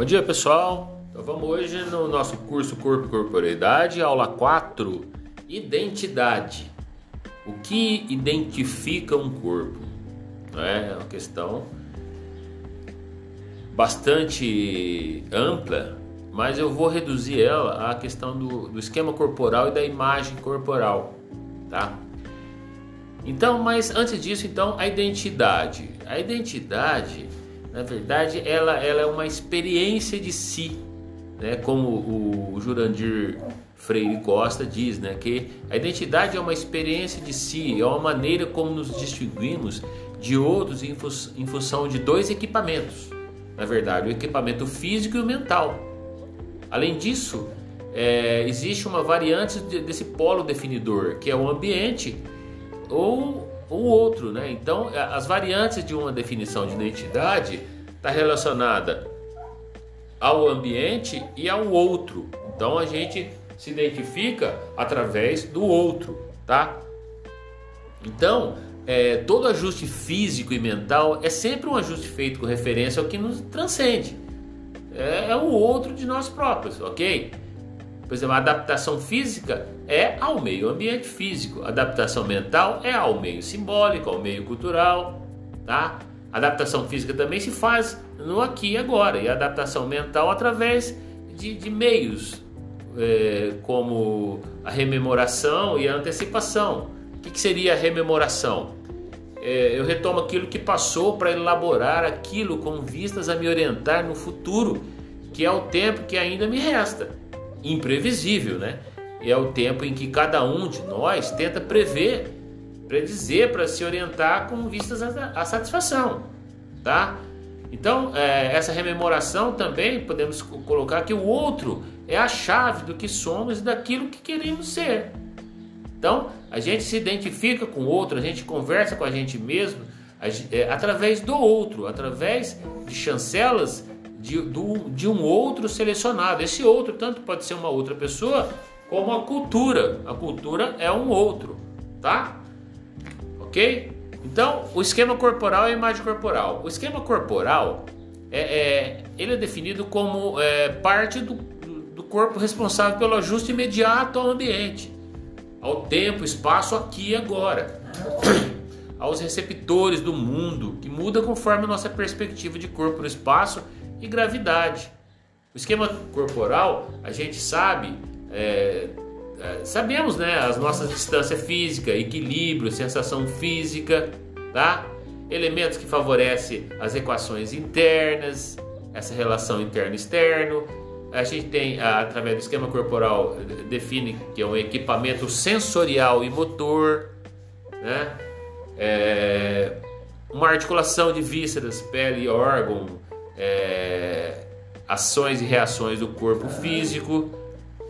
Bom dia pessoal, então vamos hoje no nosso curso Corpo e Corporeidade, aula 4, Identidade. O que identifica um corpo? É uma questão bastante ampla, mas eu vou reduzir ela à questão do, do esquema corporal e da imagem corporal, tá? Então, mas antes disso, então, a identidade. A identidade na verdade, ela, ela é uma experiência de si, né? Como o Jurandir Freire Costa diz, né? Que a identidade é uma experiência de si, é uma maneira como nos distinguimos de outros em, em função de dois equipamentos. Na verdade, o equipamento físico e o mental. Além disso, é, existe uma variante desse polo definidor, que é o ambiente ou o outro, né? Então, as variantes de uma definição de identidade está relacionada ao ambiente e ao outro. Então, a gente se identifica através do outro, tá? Então, é, todo ajuste físico e mental é sempre um ajuste feito com referência ao que nos transcende. É, é o outro de nós próprios, ok? Por exemplo, a adaptação física é ao meio ambiente físico, a adaptação mental é ao meio simbólico, ao meio cultural, tá? A adaptação física também se faz no aqui e agora, e a adaptação mental através de, de meios é, como a rememoração e a antecipação. O que, que seria a rememoração? É, eu retomo aquilo que passou para elaborar aquilo com vistas a me orientar no futuro, que é o tempo que ainda me resta imprevisível, né? É o tempo em que cada um de nós tenta prever, predizer para se orientar com vistas à satisfação, tá? Então, é, essa rememoração também podemos colocar que o outro é a chave do que somos e daquilo que queremos ser. Então, a gente se identifica com o outro, a gente conversa com a gente mesmo é, através do outro, através de chancelas de, do, de um outro selecionado. Esse outro tanto pode ser uma outra pessoa como a cultura. A cultura é um outro, tá? Ok? Então, o esquema corporal é a imagem corporal. O esquema corporal é, é ele é definido como é, parte do, do corpo responsável pelo ajuste imediato ao ambiente, ao tempo, espaço, aqui e agora. aos receptores do mundo, que muda conforme a nossa perspectiva de corpo no espaço e gravidade. O esquema corporal, a gente sabe, é, é, sabemos, né, as nossas distâncias física, equilíbrio, sensação física, tá? Elementos que favorecem as equações internas, essa relação interno-externo. A gente tem, através do esquema corporal, define que é um equipamento sensorial e motor, né? É, uma articulação de vísceras, pele e órgão, é, ações e reações do corpo físico,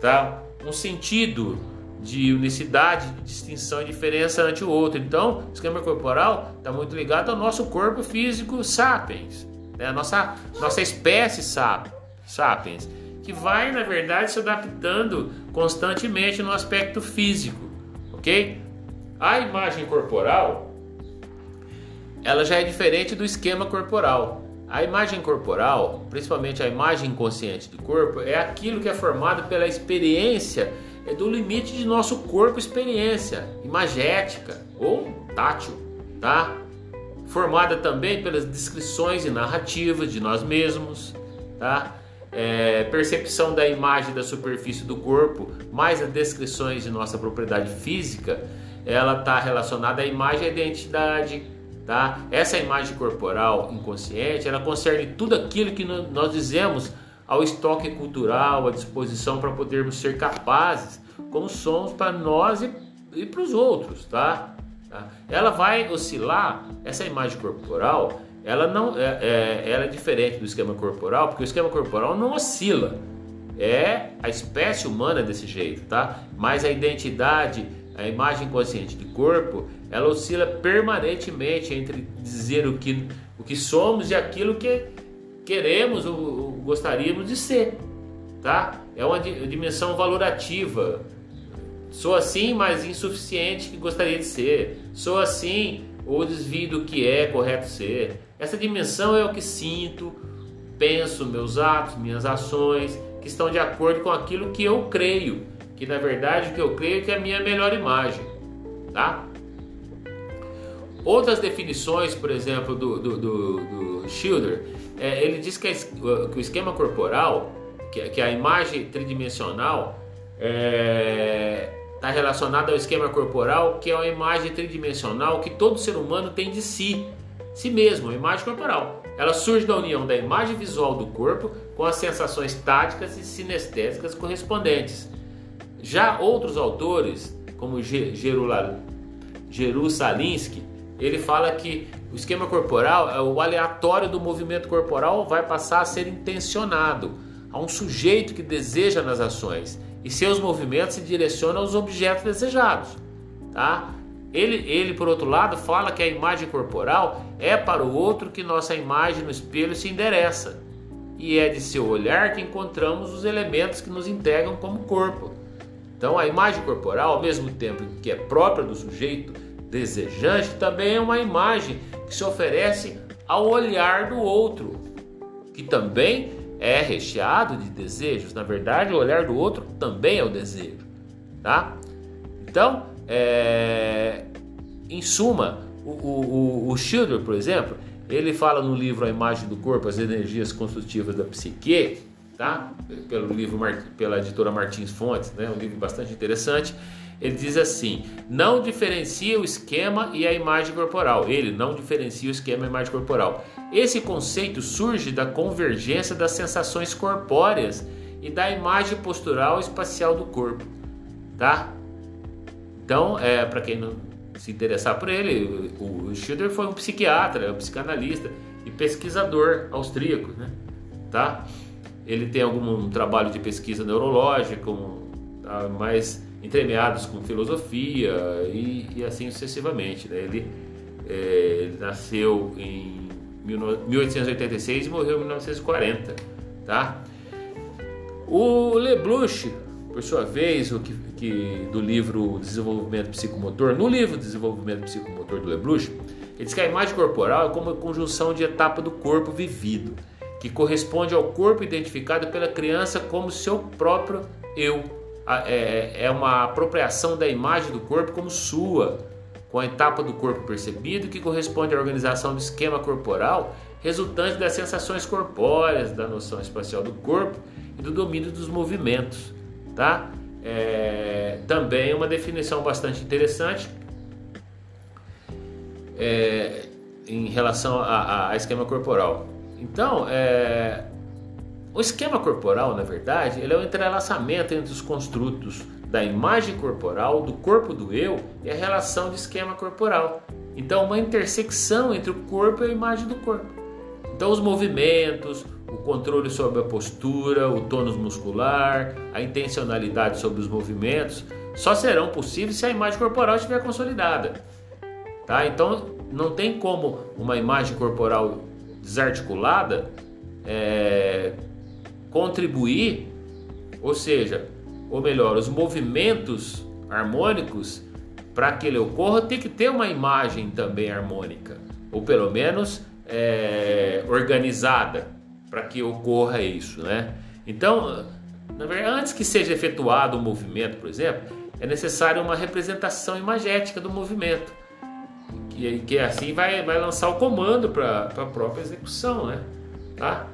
tá? Um sentido de unicidade, de distinção e diferença ante o outro. Então, o esquema corporal está muito ligado ao nosso corpo físico sapiens, né? a nossa, nossa espécie sapiens, que vai, na verdade, se adaptando constantemente no aspecto físico, ok? A imagem corporal, ela já é diferente do esquema corporal. A imagem corporal, principalmente a imagem inconsciente do corpo, é aquilo que é formado pela experiência é do limite de nosso corpo experiência imagética ou tátil, tá? Formada também pelas descrições e narrativas de nós mesmos, tá? É, percepção da imagem da superfície do corpo, mais as descrições de nossa propriedade física, ela está relacionada à imagem e à identidade, Tá? Essa imagem corporal inconsciente, ela concerne tudo aquilo que nós dizemos ao estoque cultural, à disposição para podermos ser capazes, como somos para nós e, e para os outros, tá? tá? Ela vai oscilar, essa imagem corporal, ela não é, é, ela é diferente do esquema corporal, porque o esquema corporal não oscila. É a espécie humana desse jeito, tá? Mas a identidade a imagem consciente do corpo, ela oscila permanentemente entre dizer o que, o que somos e aquilo que queremos ou, ou gostaríamos de ser, tá? É uma dimensão valorativa. Sou assim, mas insuficiente que gostaria de ser. Sou assim ou desvio do que é correto ser. Essa dimensão é o que sinto, penso, meus atos, minhas ações, que estão de acordo com aquilo que eu creio, que na verdade o que eu creio é que é a minha melhor imagem, tá? Outras definições, por exemplo, do, do, do, do Schilder, é, ele diz que, a, que, o esquema corporal, que, que a imagem tridimensional, está é, tá relacionada ao esquema corporal, que é uma imagem tridimensional que todo ser humano tem de si, si mesmo, a imagem corporal. Ela surge da união da imagem visual do corpo com as sensações táticas e sinestésicas correspondentes. Já outros autores, como Jerusalinski, ele fala que o esquema corporal, é o aleatório do movimento corporal vai passar a ser intencionado a um sujeito que deseja nas ações e seus movimentos se direcionam aos objetos desejados, tá? Ele, ele, por outro lado, fala que a imagem corporal é para o outro que nossa imagem no espelho se endereça. E é de seu olhar que encontramos os elementos que nos integram como corpo. Então, a imagem corporal, ao mesmo tempo que é própria do sujeito desejante, também é uma imagem que se oferece ao olhar do outro, que também é recheado de desejos. Na verdade, o olhar do outro também é o desejo, tá? Então, é... em suma, o, o, o Schilder, por exemplo, ele fala no livro A Imagem do Corpo, as energias construtivas da psique, tá? Pelo livro pela editora Martins Fontes, né? Um livro bastante interessante. Ele diz assim: não diferencia o esquema e a imagem corporal. Ele não diferencia o esquema e a imagem corporal. Esse conceito surge da convergência das sensações corpóreas e da imagem postural espacial do corpo, tá? Então, é, para quem não se interessar por ele, o Schiller foi um psiquiatra, um psicanalista e pesquisador austríaco, né? Tá? Ele tem algum trabalho de pesquisa neurológica, um, tá? mas entremeados com filosofia e, e assim sucessivamente. Né? Ele, é, ele, nasceu em 1886 e morreu em 1940. Tá? O Lebluch, por sua vez, o que, que, do livro Desenvolvimento Psicomotor, no livro Desenvolvimento Psicomotor do Lebluch, ele diz que a imagem corporal é como a conjunção de etapa do corpo vivido, que corresponde ao corpo identificado pela criança como seu próprio eu é, é uma apropriação da imagem do corpo como sua, com a etapa do corpo percebido que corresponde à organização do esquema corporal resultante das sensações corpóreas, da noção espacial do corpo e do domínio dos movimentos. Tá? É, também uma definição bastante interessante é, em relação a, a, esquema corporal. Então, é, o esquema corporal, na verdade, ele é o entrelaçamento entre os construtos da imagem corporal, do corpo do eu e a relação de esquema corporal. Então, uma intersecção entre o corpo e a imagem do corpo. Então, os movimentos, o controle sobre a postura, o tônus muscular, a intencionalidade sobre os movimentos só serão possíveis se a imagem corporal estiver consolidada. Tá? Então, não tem como uma imagem corporal desarticulada é, contribuir, ou seja, ou melhor, os movimentos harmônicos para que ele ocorra tem que ter uma imagem também harmônica, ou pelo menos é, organizada para que ocorra isso, né? Então, na verdade, antes que seja efetuado o movimento, por exemplo, é necessário uma representação imagética do movimento, que, que assim vai, vai lançar o comando para a própria execução, né? Tá?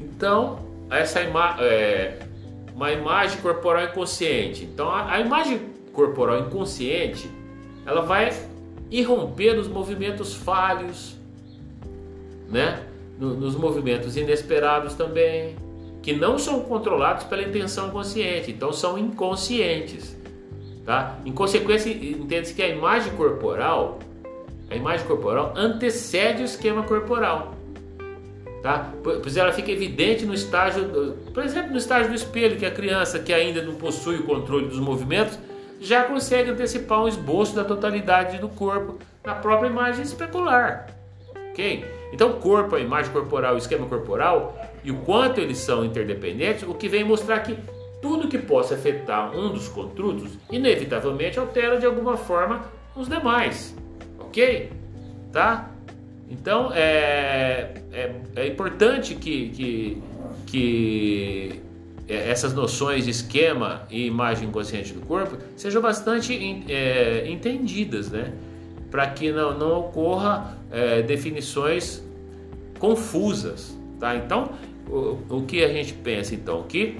Então, essa ima é uma imagem corporal inconsciente. Então, a, a imagem corporal inconsciente, ela vai irromper nos movimentos falhos, né? No, nos movimentos inesperados também, que não são controlados pela intenção consciente, então são inconscientes, tá? Em consequência, entende-se que a imagem corporal, a imagem corporal antecede o esquema corporal. Tá? Pois ela fica evidente no estágio, por exemplo, no estágio do espelho, que a criança que ainda não possui o controle dos movimentos já consegue antecipar um esboço da totalidade do corpo na própria imagem especular. Ok? Então, corpo, a imagem corporal, o esquema corporal e o quanto eles são interdependentes, o que vem mostrar que tudo que possa afetar um dos construtos, inevitavelmente altera de alguma forma os demais. Ok? Tá? Então é, é, é importante que, que, que essas noções de esquema e imagem consciente do corpo sejam bastante é, entendidas, né? Para que não, não ocorra é, definições confusas, tá? Então, o, o que a gente pensa então que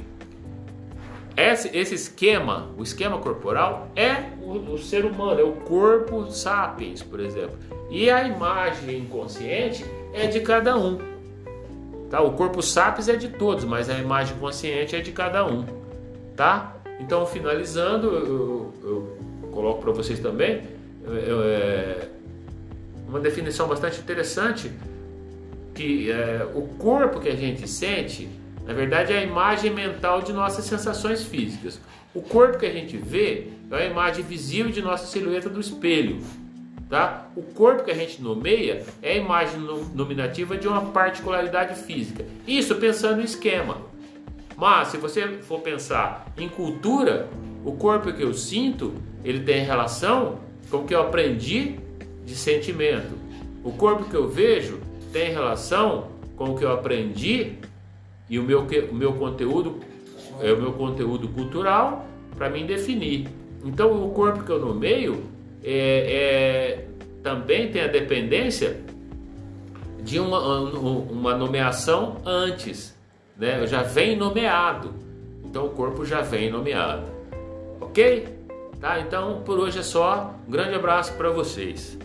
esse, esse esquema, o esquema corporal é o, o ser humano, é o corpo sapiens, por exemplo, e a imagem inconsciente é de cada um. Tá? O corpo sapiens é de todos, mas a imagem consciente é de cada um. Tá? Então, finalizando, eu, eu coloco para vocês também é, uma definição bastante interessante que é, o corpo que a gente sente, na verdade, é a imagem mental de nossas sensações físicas. O corpo que a gente vê é a imagem visível de nossa silhueta do espelho. Tá? O corpo que a gente nomeia é a imagem nominativa de uma particularidade física. Isso pensando em esquema. Mas se você for pensar em cultura, o corpo que eu sinto, ele tem relação com o que eu aprendi de sentimento. O corpo que eu vejo tem relação com o que eu aprendi e o meu, o meu conteúdo é o meu conteúdo cultural para mim definir. Então o corpo que eu nomeio é, é, também tem a dependência de uma, uma nomeação antes, né? Já vem nomeado, então o corpo já vem nomeado, ok? Tá? Então por hoje é só. Um grande abraço para vocês.